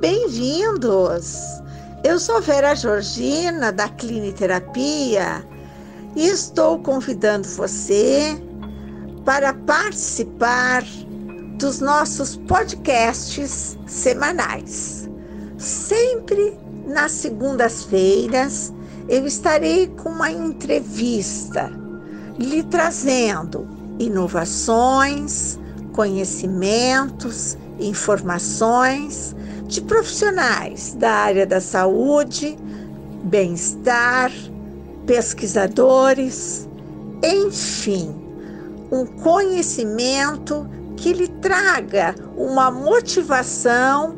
Bem-vindos! Eu sou Vera Georgina, da Cliniterapia, e estou convidando você para participar dos nossos podcasts semanais. Sempre nas segundas-feiras eu estarei com uma entrevista lhe trazendo inovações, conhecimentos, informações de profissionais da área da saúde, bem-estar, pesquisadores, enfim, um conhecimento que lhe traga uma motivação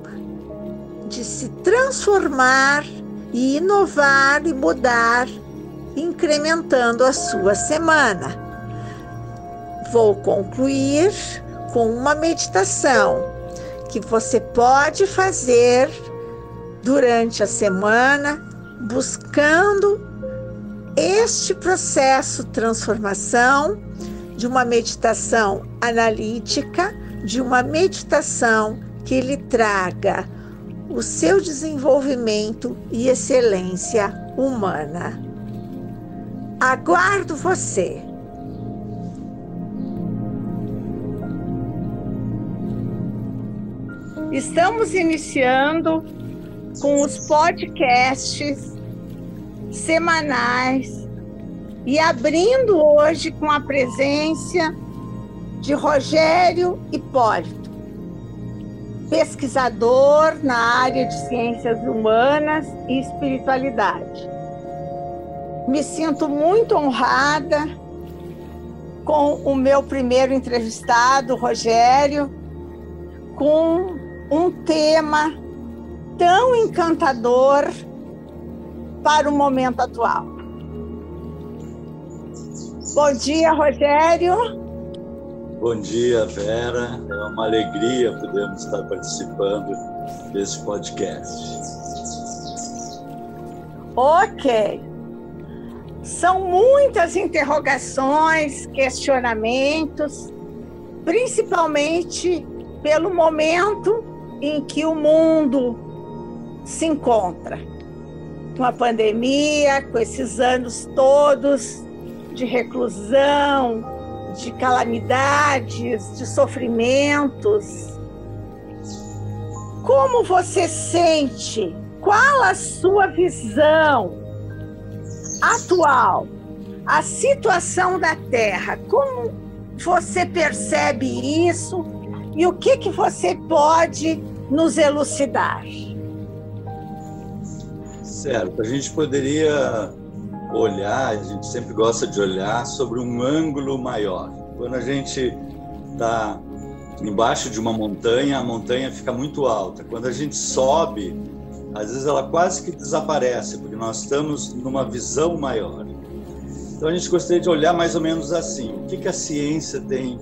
de se transformar e inovar e mudar, incrementando a sua semana. Vou concluir com uma meditação que você pode fazer durante a semana, buscando este processo transformação de uma meditação analítica, de uma meditação que lhe traga o seu desenvolvimento e excelência humana. Aguardo você! Estamos iniciando com os podcasts semanais e abrindo hoje com a presença de Rogério Hipólito, pesquisador na área de ciências humanas e espiritualidade. Me sinto muito honrada com o meu primeiro entrevistado, Rogério, com um tema tão encantador para o momento atual. Bom dia, Rogério. Bom dia, Vera. É uma alegria podermos estar participando desse podcast. Ok. São muitas interrogações, questionamentos, principalmente pelo momento em que o mundo se encontra. Com a pandemia, com esses anos todos de reclusão, de calamidades, de sofrimentos. Como você sente? Qual a sua visão atual? A situação da Terra, como você percebe isso e o que, que você pode nos elucidar. Certo, a gente poderia olhar, a gente sempre gosta de olhar sobre um ângulo maior. Quando a gente está embaixo de uma montanha, a montanha fica muito alta. Quando a gente sobe, às vezes ela quase que desaparece, porque nós estamos numa visão maior. Então a gente gostaria de olhar mais ou menos assim: o que, que a ciência tem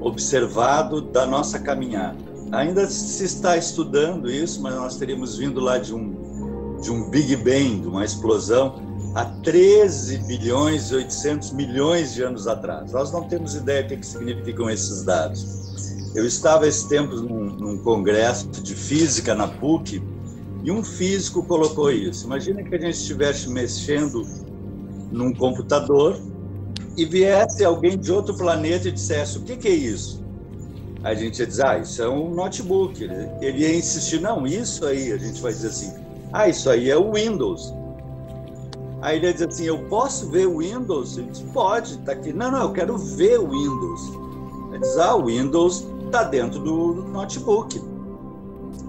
observado da nossa caminhada? Ainda se está estudando isso, mas nós teríamos vindo lá de um, de um Big Bang, de uma explosão, há 13 bilhões e 800 milhões de anos atrás. Nós não temos ideia do que significam esses dados. Eu estava esse tempo num, num congresso de física na PUC e um físico colocou isso. Imagina que a gente estivesse mexendo num computador e viesse alguém de outro planeta e dissesse: o que, que é isso? A gente ia dizer, ah, isso é um notebook. Ele ia insistir, não, isso aí, a gente vai dizer assim, ah, isso aí é o Windows. Aí ele ia dizer assim, eu posso ver o Windows? Ele diz, pode, tá aqui. Não, não, eu quero ver o Windows. Ele diz, ah, o Windows está dentro do notebook.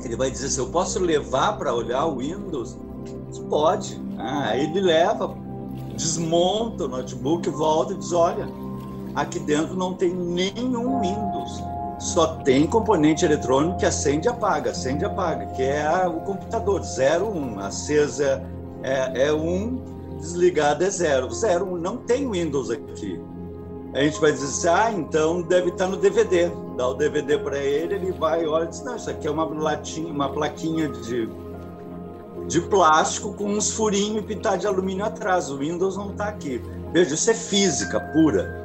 Ele vai dizer assim, eu posso levar para olhar o Windows? Diz, pode. Ah, aí ele leva, desmonta o notebook, volta e diz, olha, aqui dentro não tem nenhum Windows só tem componente eletrônico que acende e apaga, acende e apaga, que é o computador, 0, 1. Um. Acesa é, é 1, um, desligado é 0. 0, 1, um, não tem Windows aqui. A gente vai dizer assim, ah, então deve estar no DVD. Dá o DVD para ele, ele vai, olha e diz, não, isso aqui é uma latinha, uma plaquinha de, de plástico com uns furinhos e pintar de alumínio atrás. O Windows não está aqui. Veja, isso é física pura.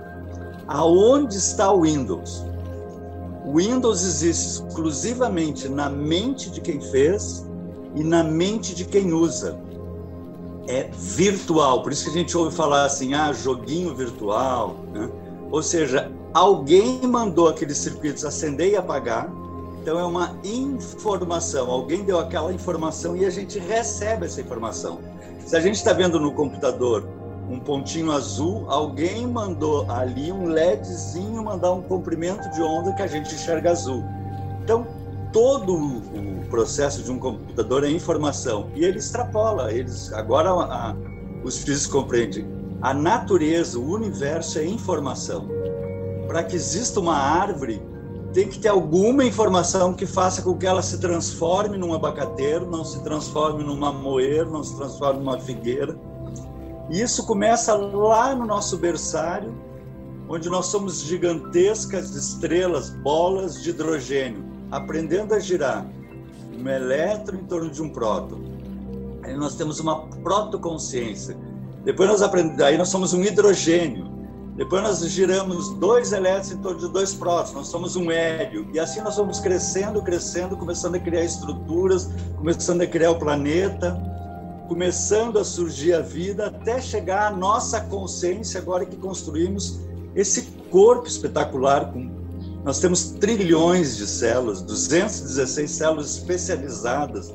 Aonde está o Windows? O Windows existe exclusivamente na mente de quem fez e na mente de quem usa. É virtual, por isso que a gente ouve falar assim, ah, joguinho virtual. Né? Ou seja, alguém mandou aqueles circuitos acender e apagar, então é uma informação, alguém deu aquela informação e a gente recebe essa informação. Se a gente está vendo no computador um pontinho azul, alguém mandou ali um LEDzinho mandar um comprimento de onda que a gente enxerga azul. Então, todo o processo de um computador é informação e ele extrapola. Eles agora a, os físicos compreendem a natureza, o universo é informação. Para que exista uma árvore, tem que ter alguma informação que faça com que ela se transforme num abacateiro, não se transforme numa moeiro, não se transforme numa figueira e isso começa lá no nosso berçário, onde nós somos gigantescas estrelas, bolas de hidrogênio, aprendendo a girar um elétron em torno de um próton. Aí nós temos uma protoconsciência. Depois nós aprendemos, aí nós somos um hidrogênio. Depois nós giramos dois elétrons em torno de dois prótons, nós somos um hélio. E assim nós vamos crescendo, crescendo, começando a criar estruturas, começando a criar o planeta começando a surgir a vida até chegar à nossa consciência agora que construímos esse corpo espetacular com nós temos trilhões de células, 216 células especializadas.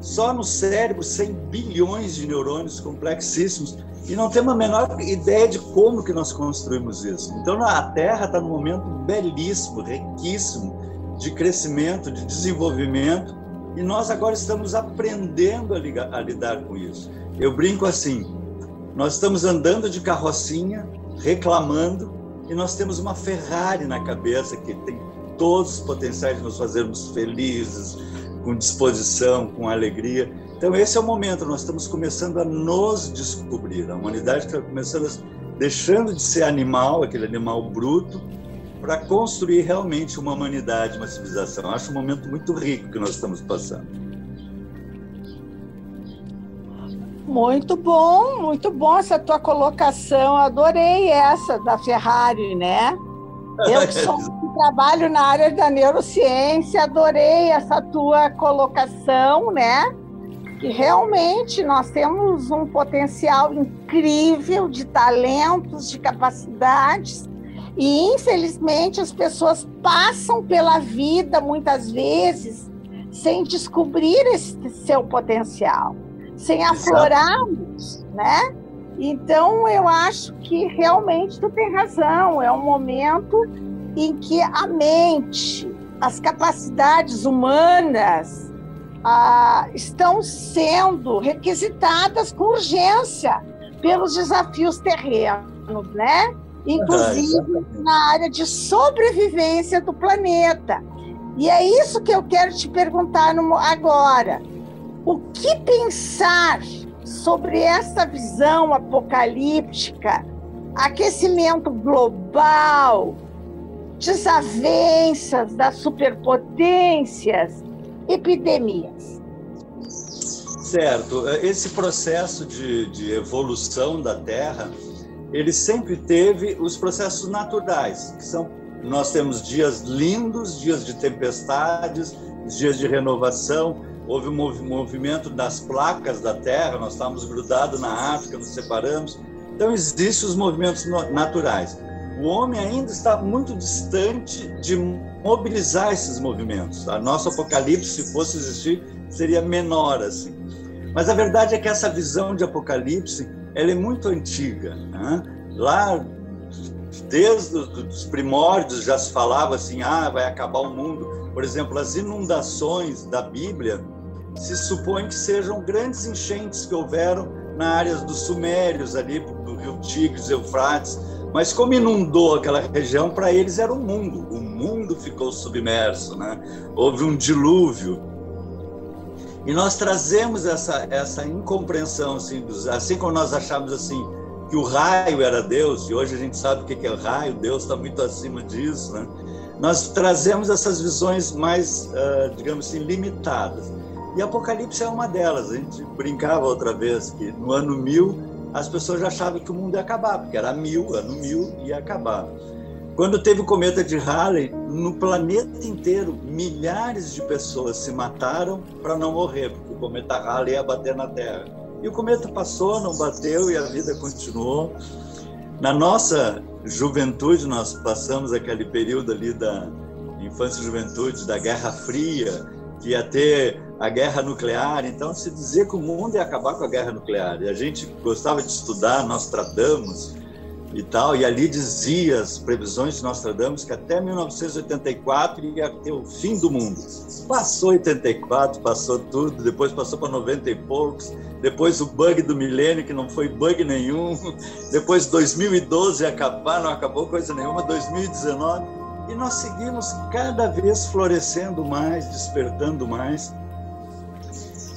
Só no cérebro, 100 bilhões de neurônios complexíssimos. E não temos a menor ideia de como que nós construímos isso. Então, a Terra está num momento belíssimo, riquíssimo de crescimento, de desenvolvimento. E nós agora estamos aprendendo a, ligar, a lidar com isso. Eu brinco assim: nós estamos andando de carrocinha, reclamando, e nós temos uma Ferrari na cabeça que tem todos os potenciais de nos fazermos felizes, com disposição, com alegria. Então, esse é o momento, nós estamos começando a nos descobrir. A humanidade está começando a, deixando de ser animal, aquele animal bruto, para construir realmente uma humanidade, uma civilização. Acho um momento muito rico que nós estamos passando. Muito bom, muito bom essa tua colocação. Adorei essa da Ferrari, né? Eu que sou, trabalho na área da neurociência, adorei essa tua colocação, né? Que realmente nós temos um potencial incrível de talentos, de capacidades e infelizmente as pessoas passam pela vida muitas vezes sem descobrir esse seu potencial, sem aflorá-los, né? Então eu acho que realmente tu tem razão, é um momento em que a mente, as capacidades humanas ah, estão sendo requisitadas com urgência pelos desafios terrenos, né? Inclusive na área de sobrevivência do planeta. E é isso que eu quero te perguntar no, agora. O que pensar sobre essa visão apocalíptica, aquecimento global, desavenças das superpotências, epidemias? Certo. Esse processo de, de evolução da Terra ele sempre teve os processos naturais, que são nós temos dias lindos, dias de tempestades, dias de renovação. Houve um movimento das placas da Terra, nós estávamos grudados na África, nos separamos. Então, existem os movimentos naturais. O homem ainda está muito distante de mobilizar esses movimentos. A nosso apocalipse, se fosse existir, seria menor assim. Mas a verdade é que essa visão de apocalipse ela é muito antiga. Né? Lá, desde os primórdios, já se falava assim: ah, vai acabar o mundo. Por exemplo, as inundações da Bíblia se supõe que sejam grandes enchentes que houveram na área dos Sumérios, ali do rio Tigres, Eufrates. Mas como inundou aquela região, para eles era o mundo. O mundo ficou submerso, né? Houve um dilúvio. E nós trazemos essa, essa incompreensão, assim, assim como nós achávamos assim, que o raio era Deus, e hoje a gente sabe o que é raio, Deus está muito acima disso, né? Nós trazemos essas visões mais, uh, digamos assim, limitadas. E Apocalipse é uma delas. A gente brincava outra vez que no ano mil as pessoas já achavam que o mundo ia acabar, porque era mil, ano mil ia acabar. Quando teve o cometa de Halley, no planeta inteiro, milhares de pessoas se mataram para não morrer, porque o cometa Halley ia bater na Terra. E o cometa passou, não bateu e a vida continuou. Na nossa juventude, nós passamos aquele período ali da infância e juventude, da Guerra Fria, que ia ter a guerra nuclear. Então, se dizia que o mundo ia acabar com a guerra nuclear. E a gente gostava de estudar Nostradamus e tal, e ali dizia as previsões de Nostradamus que até 1984 ia ter o fim do mundo. Passou 84, passou tudo, depois passou para 90 e poucos, depois o bug do milênio, que não foi bug nenhum, depois 2012 ia acabar, não acabou coisa nenhuma, 2019, e nós seguimos cada vez florescendo mais, despertando mais.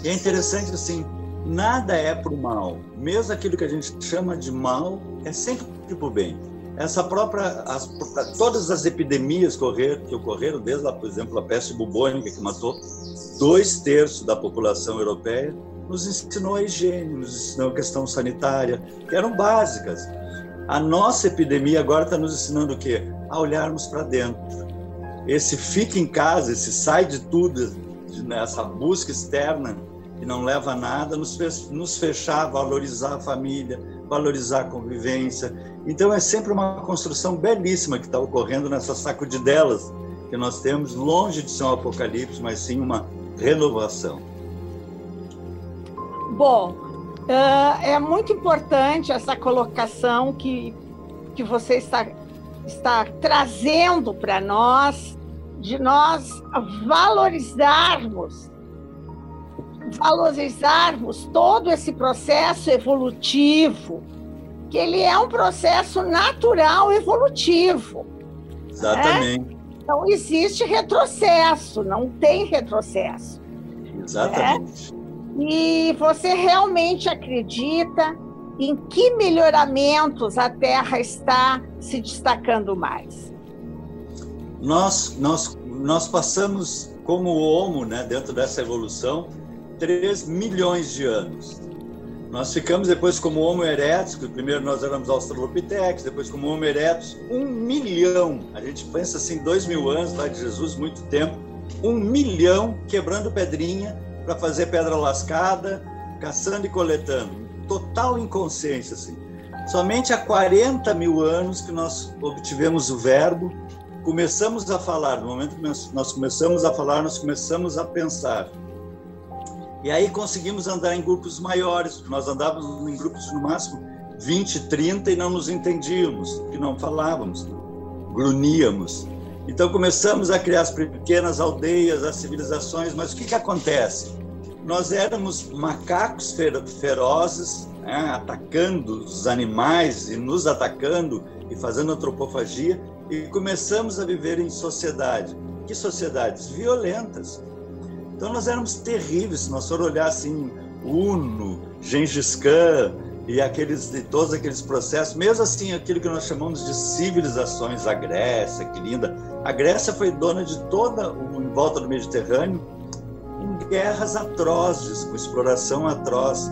E é interessante assim, nada é para o mal. Mesmo aquilo que a gente chama de mal é sempre para o bem. Essa própria, as, todas as epidemias que ocorreram, que ocorreram, desde, por exemplo, a peste bubônica, que matou dois terços da população europeia, nos ensinou a higiene, nos ensinou a questão sanitária, que eram básicas. A nossa epidemia agora está nos ensinando o quê? A olharmos para dentro. Esse fica em casa, esse sai de tudo, essa busca externa, que não leva a nada, nos, fez, nos fechar, valorizar a família, valorizar a convivência. Então é sempre uma construção belíssima que está ocorrendo nessas sacudidelas que nós temos, longe de ser um apocalipse, mas sim uma renovação. Bom, é muito importante essa colocação que, que você está, está trazendo para nós, de nós valorizarmos valorizarmos todo esse processo evolutivo, que ele é um processo natural evolutivo. Exatamente. Né? Não existe retrocesso, não tem retrocesso. Exatamente. Né? E você realmente acredita em que melhoramentos a Terra está se destacando mais? Nós, nós, nós passamos como homo, né, dentro dessa evolução, 3 milhões de anos. Nós ficamos depois como Homo erectus, que primeiro nós éramos Australopithecus, depois como Homo erectus, um milhão. A gente pensa assim, dois mil anos lá de Jesus, muito tempo, um milhão quebrando pedrinha para fazer pedra lascada, caçando e coletando. Total inconsciência, assim. Somente há 40 mil anos que nós obtivemos o verbo, começamos a falar. No momento que nós começamos a falar, nós começamos a pensar. E aí conseguimos andar em grupos maiores, nós andávamos em grupos no máximo 20, 30 e não nos entendíamos, que não falávamos, gruníamos. Então começamos a criar as pequenas aldeias, as civilizações, mas o que, que acontece? Nós éramos macacos ferozes, né, atacando os animais e nos atacando e fazendo antropofagia, e começamos a viver em sociedade. Que sociedades? Violentas então nós éramos terríveis, se nós for olhar assim, Uno, Gengis Khan e aqueles, todos aqueles processos, mesmo assim, aquilo que nós chamamos de civilizações, a Grécia, que linda. A Grécia foi dona de toda o em volta do Mediterrâneo em guerras atrozes, com exploração atroz.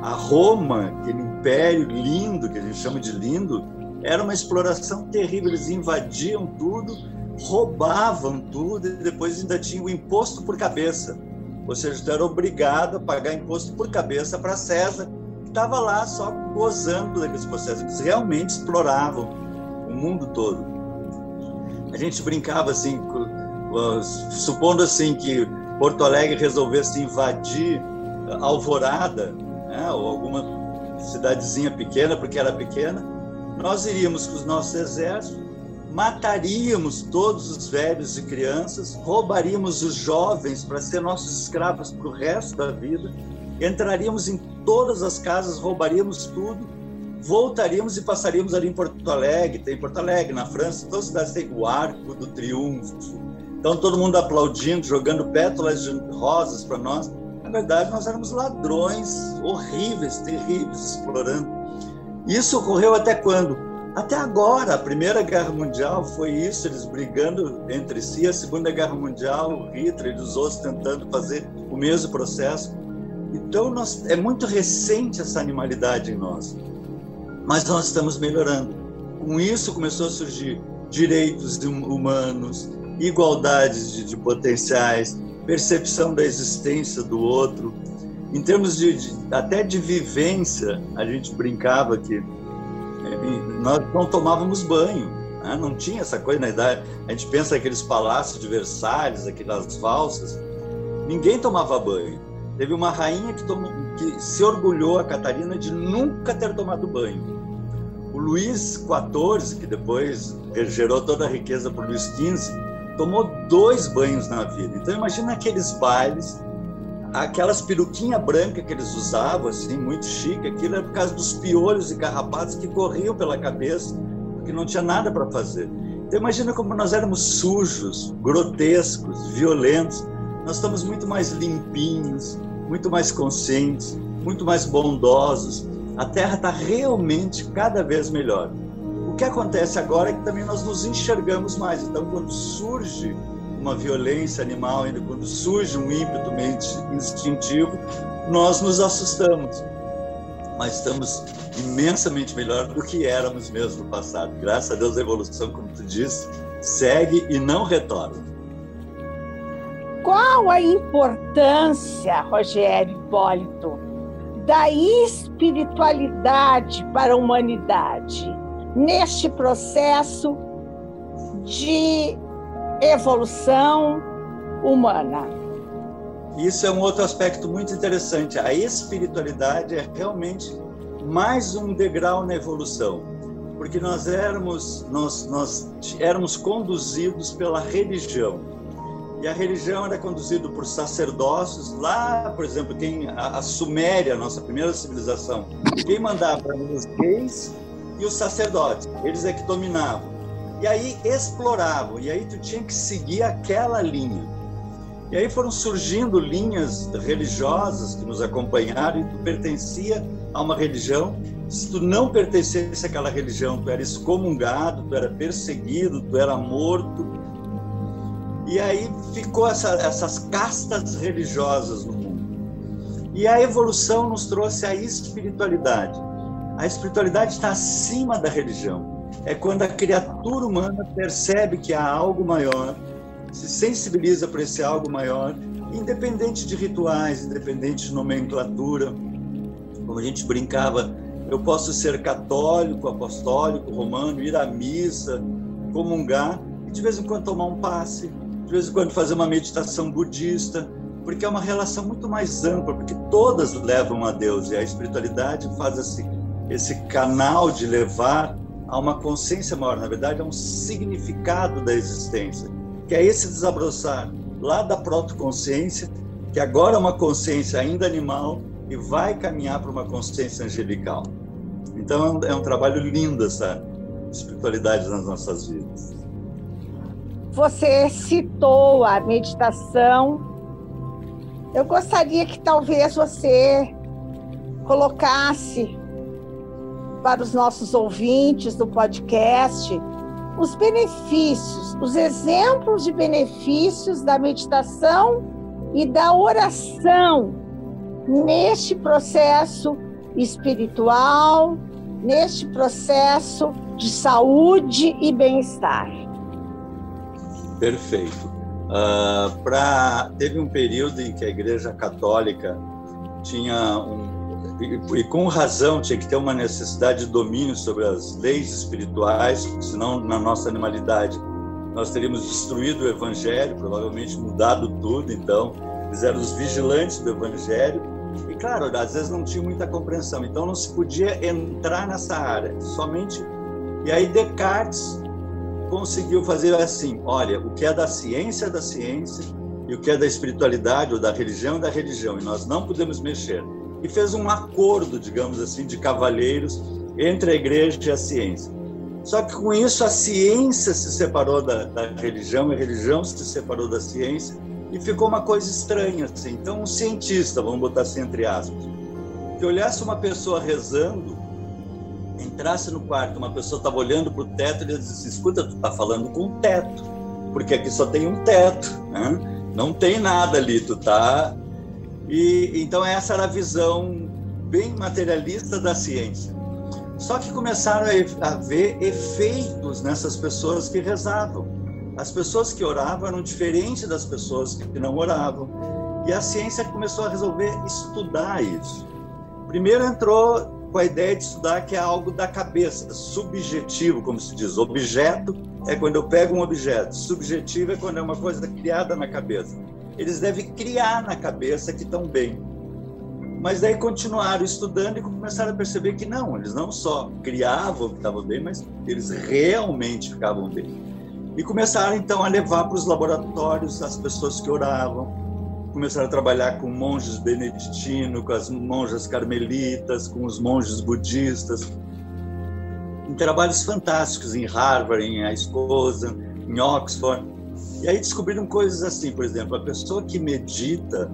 A Roma, aquele império lindo, que a gente chama de lindo, era uma exploração terrível. Eles invadiam tudo roubavam tudo e depois ainda tinha o imposto por cabeça. Ou seja, tu era obrigado a pagar imposto por cabeça para César, que estava lá só gozando daqueles processos. Eles realmente exploravam o mundo todo. A gente brincava assim, supondo assim que Porto Alegre resolvesse invadir Alvorada, né, ou alguma cidadezinha pequena, porque era pequena, nós iríamos com os nossos exércitos mataríamos todos os velhos e crianças, roubaríamos os jovens para ser nossos escravos para o resto da vida, entraríamos em todas as casas, roubaríamos tudo, voltaríamos e passaríamos ali em Porto Alegre, tem Porto Alegre, na França, todas as cidades têm o Arco do Triunfo. Então todo mundo aplaudindo, jogando pétalas de rosas para nós. Na verdade, nós éramos ladrões horríveis, terríveis, explorando. Isso ocorreu até quando? Até agora, a Primeira Guerra Mundial foi isso, eles brigando entre si, a Segunda Guerra Mundial, Hitler e os outros tentando fazer o mesmo processo. Então, nós, é muito recente essa animalidade em nós, mas nós estamos melhorando. Com isso, começou a surgir direitos humanos, igualdade de, de potenciais, percepção da existência do outro. Em termos de, de, até de vivência, a gente brincava que nós não tomávamos banho, né? não tinha essa coisa na idade. A gente pensa aqueles palácios de Versalhes, aquelas valsas, ninguém tomava banho. Teve uma rainha que, tomou, que se orgulhou, a Catarina, de nunca ter tomado banho. O Luís XIV, que depois gerou toda a riqueza para o Luís XV, tomou dois banhos na vida. Então imagina aqueles bailes, aquelas peruquinhas brancas que eles usavam, assim, muito chique, aquilo era por causa dos piolhos e carrapatos que corriam pela cabeça, porque não tinha nada para fazer. Então imagina como nós éramos sujos, grotescos, violentos. Nós estamos muito mais limpinhos, muito mais conscientes, muito mais bondosos. A Terra está realmente cada vez melhor. O que acontece agora é que também nós nos enxergamos mais. Então, quando surge uma violência animal, ainda quando surge um ímpeto instintivo, nós nos assustamos. Mas estamos imensamente melhor do que éramos mesmo no passado. Graças a Deus, a evolução, como tu disse, segue e não retorna. Qual a importância, Rogério Hipólito, da espiritualidade para a humanidade? neste processo de evolução humana. Isso é um outro aspecto muito interessante. A espiritualidade é realmente mais um degrau na evolução, porque nós éramos nós, nós éramos conduzidos pela religião. E a religião era conduzida por sacerdócios. Lá, por exemplo, quem a, a Suméria, nossa primeira civilização, quem mandava eram os reis e os sacerdotes. Eles é que dominavam. E aí exploravam, e aí tu tinha que seguir aquela linha. E aí foram surgindo linhas religiosas que nos acompanharam e tu pertencia a uma religião. Se tu não pertencesse àquela religião, tu era excomungado, tu era perseguido, tu era morto. E aí ficou essa, essas castas religiosas no mundo. E a evolução nos trouxe a espiritualidade. A espiritualidade está acima da religião. É quando a criatura humana percebe que há algo maior, se sensibiliza para esse algo maior, independente de rituais, independente de nomenclatura. Como a gente brincava, eu posso ser católico, apostólico, romano, ir à missa, comungar e de vez em quando tomar um passe, de vez em quando fazer uma meditação budista, porque é uma relação muito mais ampla, porque todas levam a Deus e a espiritualidade faz assim esse canal de levar a uma consciência maior. Na verdade, é um significado da existência, que é esse desabroçar lá da protoconsciência, que agora é uma consciência ainda animal e vai caminhar para uma consciência angelical. Então, é um trabalho lindo essa espiritualidade nas nossas vidas. Você citou a meditação. Eu gostaria que talvez você colocasse para os nossos ouvintes do podcast os benefícios, os exemplos de benefícios da meditação e da oração neste processo espiritual, neste processo de saúde e bem-estar. Perfeito. Uh, pra, teve um período em que a Igreja Católica tinha um e, com razão tinha que ter uma necessidade de domínio sobre as leis espirituais, senão na nossa animalidade nós teríamos destruído o evangelho, provavelmente mudado tudo. Então, eles eram os vigilantes do evangelho. E claro, às vezes não tinha muita compreensão, então não se podia entrar nessa área, somente. E aí Descartes conseguiu fazer assim: olha, o que é da ciência é da ciência, e o que é da espiritualidade ou da religião é da religião, e nós não podemos mexer e fez um acordo, digamos assim, de cavalheiros entre a igreja e a ciência. Só que com isso a ciência se separou da, da religião, a religião se separou da ciência e ficou uma coisa estranha assim. Então um cientista, vamos botar assim entre aspas, que olhasse uma pessoa rezando, entrasse no quarto, uma pessoa estava olhando para o teto e ele disse: "Escuta, tu está falando com o teto, porque aqui só tem um teto, né? não tem nada ali, tu está e então essa era a visão bem materialista da ciência. Só que começaram a ver efeitos nessas pessoas que rezavam. As pessoas que oravam eram diferentes das pessoas que não oravam. E a ciência começou a resolver estudar isso. Primeiro entrou com a ideia de estudar que é algo da cabeça, subjetivo, como se diz. Objeto é quando eu pego um objeto, subjetivo é quando é uma coisa criada na cabeça. Eles devem criar na cabeça que estão bem. Mas daí continuaram estudando e começaram a perceber que não, eles não só criavam que estavam bem, mas eles realmente ficavam bem. E começaram então a levar para os laboratórios as pessoas que oravam, começaram a trabalhar com monges beneditinos, com as monjas carmelitas, com os monges budistas, em trabalhos fantásticos em Harvard, em Escosa, em Oxford. E aí descobriram coisas assim, por exemplo, a pessoa que medita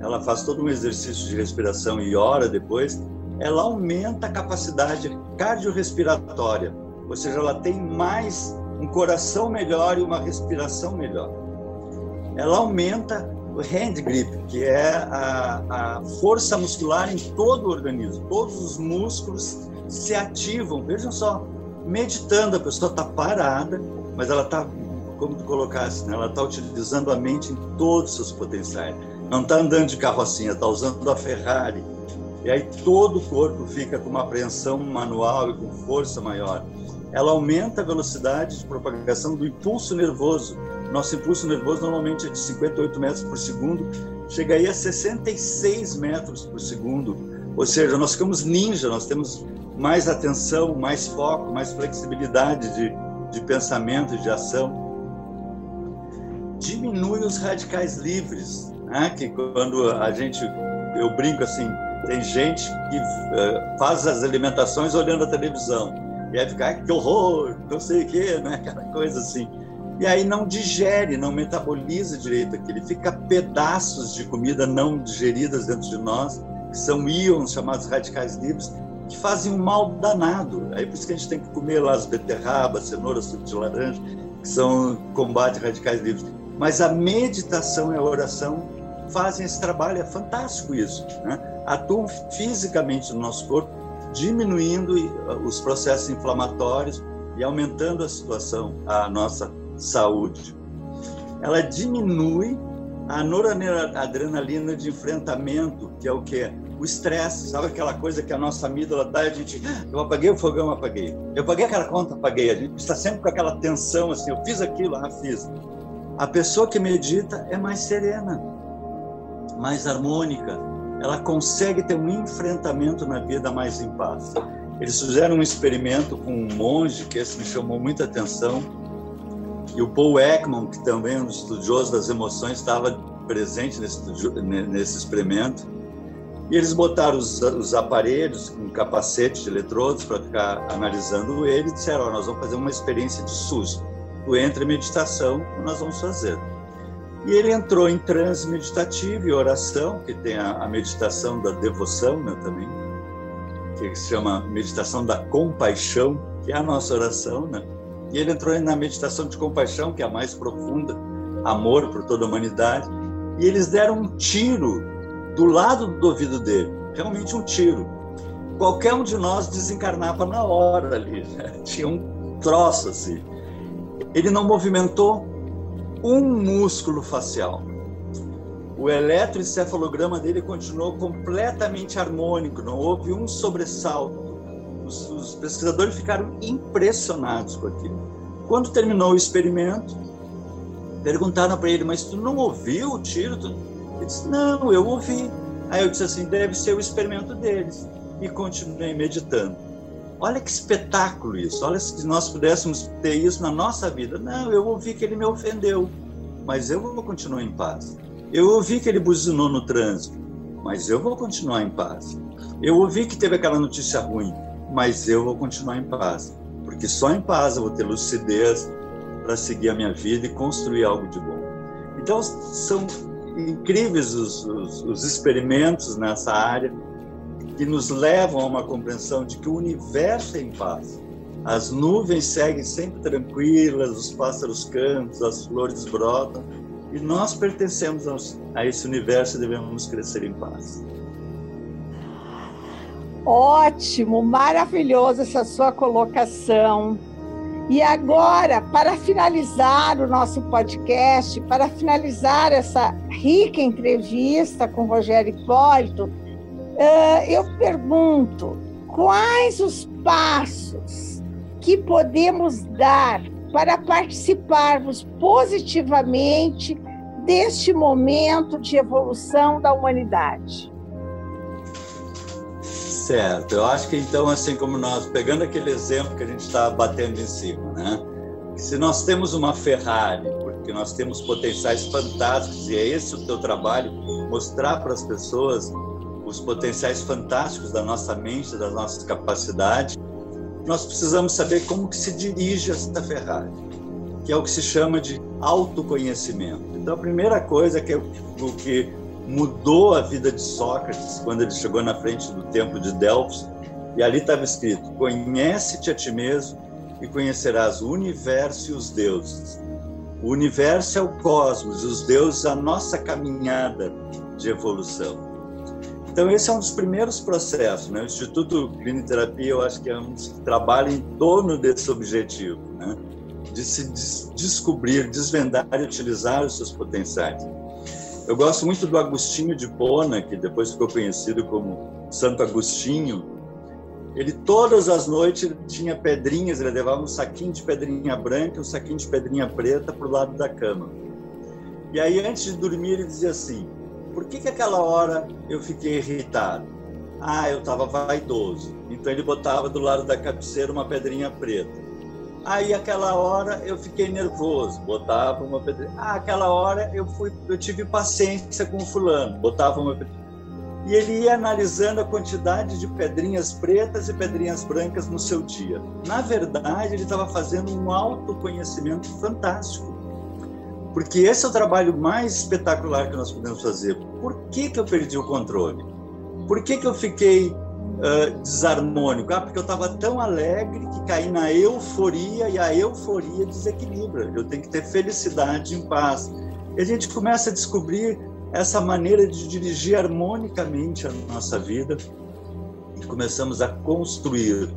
ela faz todo um exercício de respiração e ora depois, ela aumenta a capacidade cardiorrespiratória, ou seja, ela tem mais um coração melhor e uma respiração melhor. Ela aumenta o hand grip, que é a, a força muscular em todo o organismo. Todos os músculos se ativam. Vejam só, meditando, a pessoa está parada, mas ela está, como tu colocasse, né? ela está utilizando a mente em todos os seus potenciais não está andando de carrocinha, está usando a Ferrari. E aí todo o corpo fica com uma apreensão manual e com força maior. Ela aumenta a velocidade de propagação do impulso nervoso. Nosso impulso nervoso normalmente é de 58 metros por segundo, chega aí a 66 metros por segundo. Ou seja, nós ficamos ninja, nós temos mais atenção, mais foco, mais flexibilidade de, de pensamento, de ação. Diminui os radicais livres, né? que quando a gente, eu brinco assim, tem gente que uh, faz as alimentações olhando a televisão, e aí fica, que horror, não sei o quê, né? aquela coisa assim. E aí não digere, não metaboliza direito aquilo, fica pedaços de comida não digeridas dentro de nós, que são íons chamados radicais livres, que fazem um mal danado. Aí por isso que a gente tem que comer lá as beterrabas, cenouras, suco de laranja, que são combate radicais livres. Mas a meditação e a oração fazem esse trabalho, é fantástico isso. Né? Atuam fisicamente no nosso corpo, diminuindo uh, os processos inflamatórios e aumentando a situação, a nossa saúde. Ela diminui a noradrenalina de enfrentamento, que é o que? O estresse, sabe aquela coisa que a nossa amígdala dá, a gente, eu apaguei o fogão, apaguei. Eu paguei aquela conta, apaguei. A gente está sempre com aquela tensão assim, eu fiz aquilo, ah, fiz. A pessoa que medita é mais serena mais harmônica, ela consegue ter um enfrentamento na vida mais em paz. Eles fizeram um experimento com um monge, que esse me chamou muita atenção, e o Paul Ekman, que também é um estudioso das emoções, estava presente nesse, nesse experimento. E eles botaram os, os aparelhos com capacete de eletrodos para ficar analisando ele e disseram: oh, Nós vamos fazer uma experiência de susto. Tu entra em meditação, nós vamos fazer. E ele entrou em transe meditativo e oração, que tem a, a meditação da devoção né, também, que se chama meditação da compaixão, que é a nossa oração, né? E ele entrou na meditação de compaixão, que é a mais profunda, amor por toda a humanidade. E eles deram um tiro do lado do ouvido dele, realmente um tiro. Qualquer um de nós desencarnava na hora ali, né? tinha um troço assim. Ele não movimentou um músculo facial. O eletroencefalograma dele continuou completamente harmônico, não houve um sobressalto. Os, os pesquisadores ficaram impressionados com aquilo. Quando terminou o experimento, perguntaram para ele: Mas tu não ouviu o tiro? Ele disse: Não, eu ouvi. Aí eu disse assim: Deve ser o experimento deles. E continuei meditando. Olha que espetáculo isso. Olha se nós pudéssemos ter isso na nossa vida. Não, eu ouvi que ele me ofendeu, mas eu vou continuar em paz. Eu ouvi que ele buzinou no trânsito, mas eu vou continuar em paz. Eu ouvi que teve aquela notícia ruim, mas eu vou continuar em paz. Porque só em paz eu vou ter lucidez para seguir a minha vida e construir algo de bom. Então, são incríveis os, os, os experimentos nessa área que nos levam a uma compreensão de que o universo é em paz. As nuvens seguem sempre tranquilas, os pássaros cantam, as flores brotam, e nós pertencemos a esse universo e devemos crescer em paz. Ótimo, maravilhoso essa sua colocação. E agora, para finalizar o nosso podcast, para finalizar essa rica entrevista com Rogério Hipólito, eu pergunto: quais os passos que podemos dar para participarmos positivamente deste momento de evolução da humanidade? Certo, eu acho que então, assim como nós, pegando aquele exemplo que a gente está batendo em cima, né? Se nós temos uma Ferrari, porque nós temos potenciais fantásticos, e é esse o teu trabalho, mostrar para as pessoas os potenciais fantásticos da nossa mente, das nossas capacidades, nós precisamos saber como que se dirige essa Ferrari, que é o que se chama de autoconhecimento. Então, a primeira coisa que é o que mudou a vida de Sócrates quando ele chegou na frente do templo de Delfos e ali estava escrito: Conhece-te a ti mesmo e conhecerás o universo e os deuses. O universo é o cosmos, os deuses a nossa caminhada de evolução. Então esse é um dos primeiros processos, né? O Instituto Cliniterapia, eu acho que é um que trabalha em torno desse objetivo, né? De se des descobrir, desvendar e utilizar os seus potenciais. Eu gosto muito do Agostinho de Pona, que depois ficou conhecido como Santo Agostinho. Ele todas as noites tinha pedrinhas, ele levava um saquinho de pedrinha branca e um saquinho de pedrinha preta para o lado da cama. E aí, antes de dormir, ele dizia assim: Por que, que aquela hora eu fiquei irritado? Ah, eu estava vaidoso. Então ele botava do lado da cabeceira uma pedrinha preta. Aí aquela hora eu fiquei nervoso, botava uma pedrinha. Ah, aquela hora eu fui, eu tive paciência com o fulano, botava uma pedrinha. E ele ia analisando a quantidade de pedrinhas pretas e pedrinhas brancas no seu dia. Na verdade, ele estava fazendo um autoconhecimento fantástico. Porque esse é o trabalho mais espetacular que nós podemos fazer. Por que, que eu perdi o controle? Por que, que eu fiquei uh, desarmônico. Ah, porque eu estava tão alegre que caí na euforia e a euforia desequilibra. Eu tenho que ter felicidade em paz. E a gente começa a descobrir essa maneira de dirigir harmonicamente a nossa vida e começamos a construir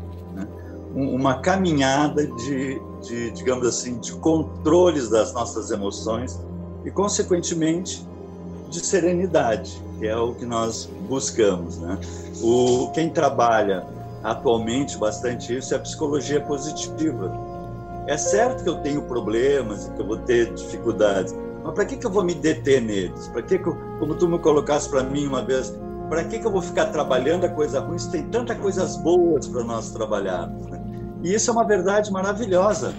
uma caminhada de, de, digamos assim, de controles das nossas emoções e, consequentemente, de serenidade, que é o que nós buscamos. Né? O, quem trabalha atualmente bastante isso é a psicologia positiva. É certo que eu tenho problemas, que eu vou ter dificuldades, mas para que, que eu vou me deter neles? Para que, que eu, como tu me colocaste para mim uma vez, para que, que eu vou ficar trabalhando a coisa ruim se tem tantas coisas boas para nós trabalharmos? Né? E isso é uma verdade maravilhosa.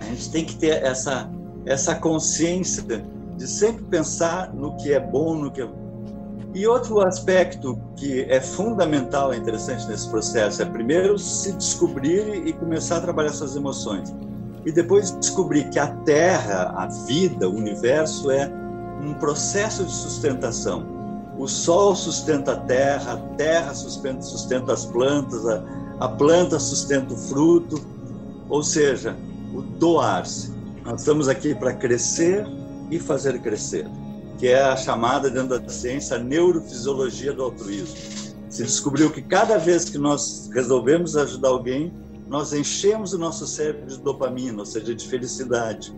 A gente tem que ter essa, essa consciência de sempre pensar no que é bom, no que é... E outro aspecto que é fundamental, é interessante nesse processo, é primeiro se descobrir e começar a trabalhar suas emoções. E depois descobrir que a Terra, a vida, o universo é um processo de sustentação. O Sol sustenta a Terra, a Terra sustenta, sustenta as plantas, a, a planta sustenta o fruto, ou seja, o doar-se. Nós estamos aqui para crescer e fazer crescer, que é a chamada dentro da ciência neurofisiologia do altruísmo. Se descobriu que cada vez que nós resolvemos ajudar alguém, nós enchemos o nosso cérebro de dopamina, ou seja, de felicidade.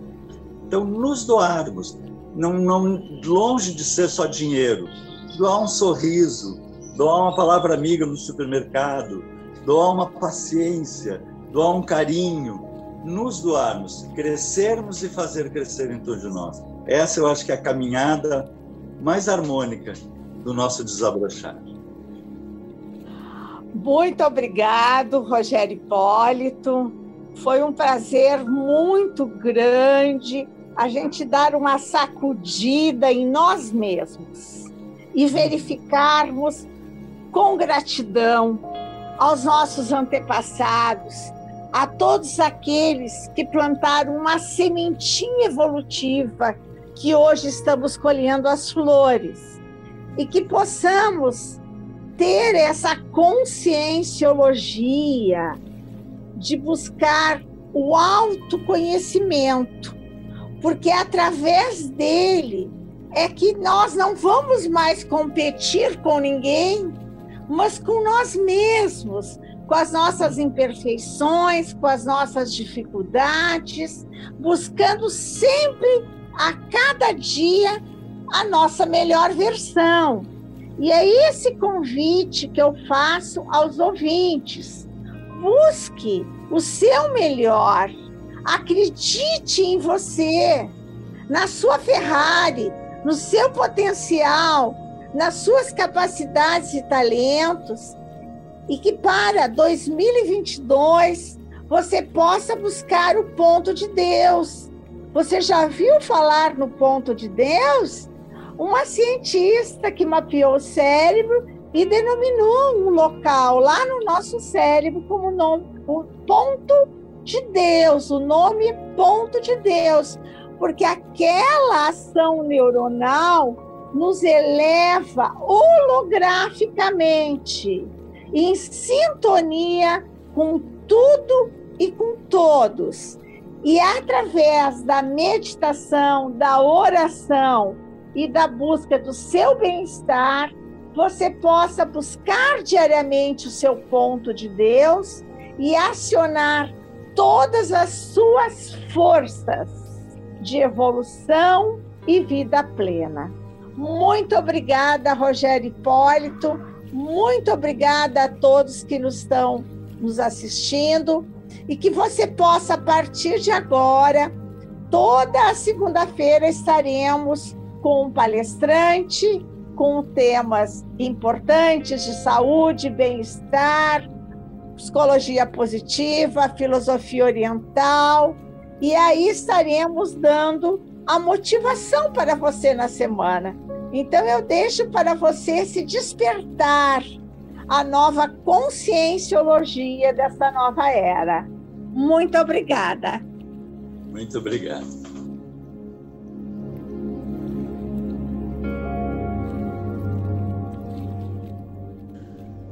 Então, nos doarmos, não, não longe de ser só dinheiro, doar um sorriso, doar uma palavra amiga no supermercado, doar uma paciência, doar um carinho, nos doarmos, crescermos e fazer crescer em de nós. Essa eu acho que é a caminhada mais harmônica do nosso desabrochar. Muito obrigado, Rogério Hipólito. Foi um prazer muito grande a gente dar uma sacudida em nós mesmos e verificarmos com gratidão aos nossos antepassados, a todos aqueles que plantaram uma sementinha evolutiva que hoje estamos colhendo as flores. E que possamos ter essa conscienciologia de buscar o autoconhecimento, porque através dele é que nós não vamos mais competir com ninguém, mas com nós mesmos, com as nossas imperfeições, com as nossas dificuldades, buscando sempre a cada dia a nossa melhor versão. E é esse convite que eu faço aos ouvintes. Busque o seu melhor. Acredite em você, na sua Ferrari, no seu potencial, nas suas capacidades e talentos. E que para 2022 você possa buscar o ponto de Deus. Você já viu falar no ponto de Deus? uma cientista que mapeou o cérebro e denominou um local lá no nosso cérebro como nome, o ponto de Deus, o nome ponto de Deus, porque aquela ação neuronal nos eleva holograficamente em sintonia com tudo e com todos. E através da meditação, da oração, e da busca do seu bem-estar, você possa buscar diariamente o seu ponto de Deus e acionar todas as suas forças de evolução e vida plena. Muito obrigada, Rogério Hipólito. Muito obrigada a todos que nos estão nos assistindo e que você possa, a partir de agora, toda segunda-feira estaremos com um palestrante, com temas importantes de saúde, bem-estar, psicologia positiva, filosofia oriental. E aí estaremos dando a motivação para você na semana. Então eu deixo para você se despertar a nova conscienciologia dessa nova era. Muito obrigada. Muito obrigado.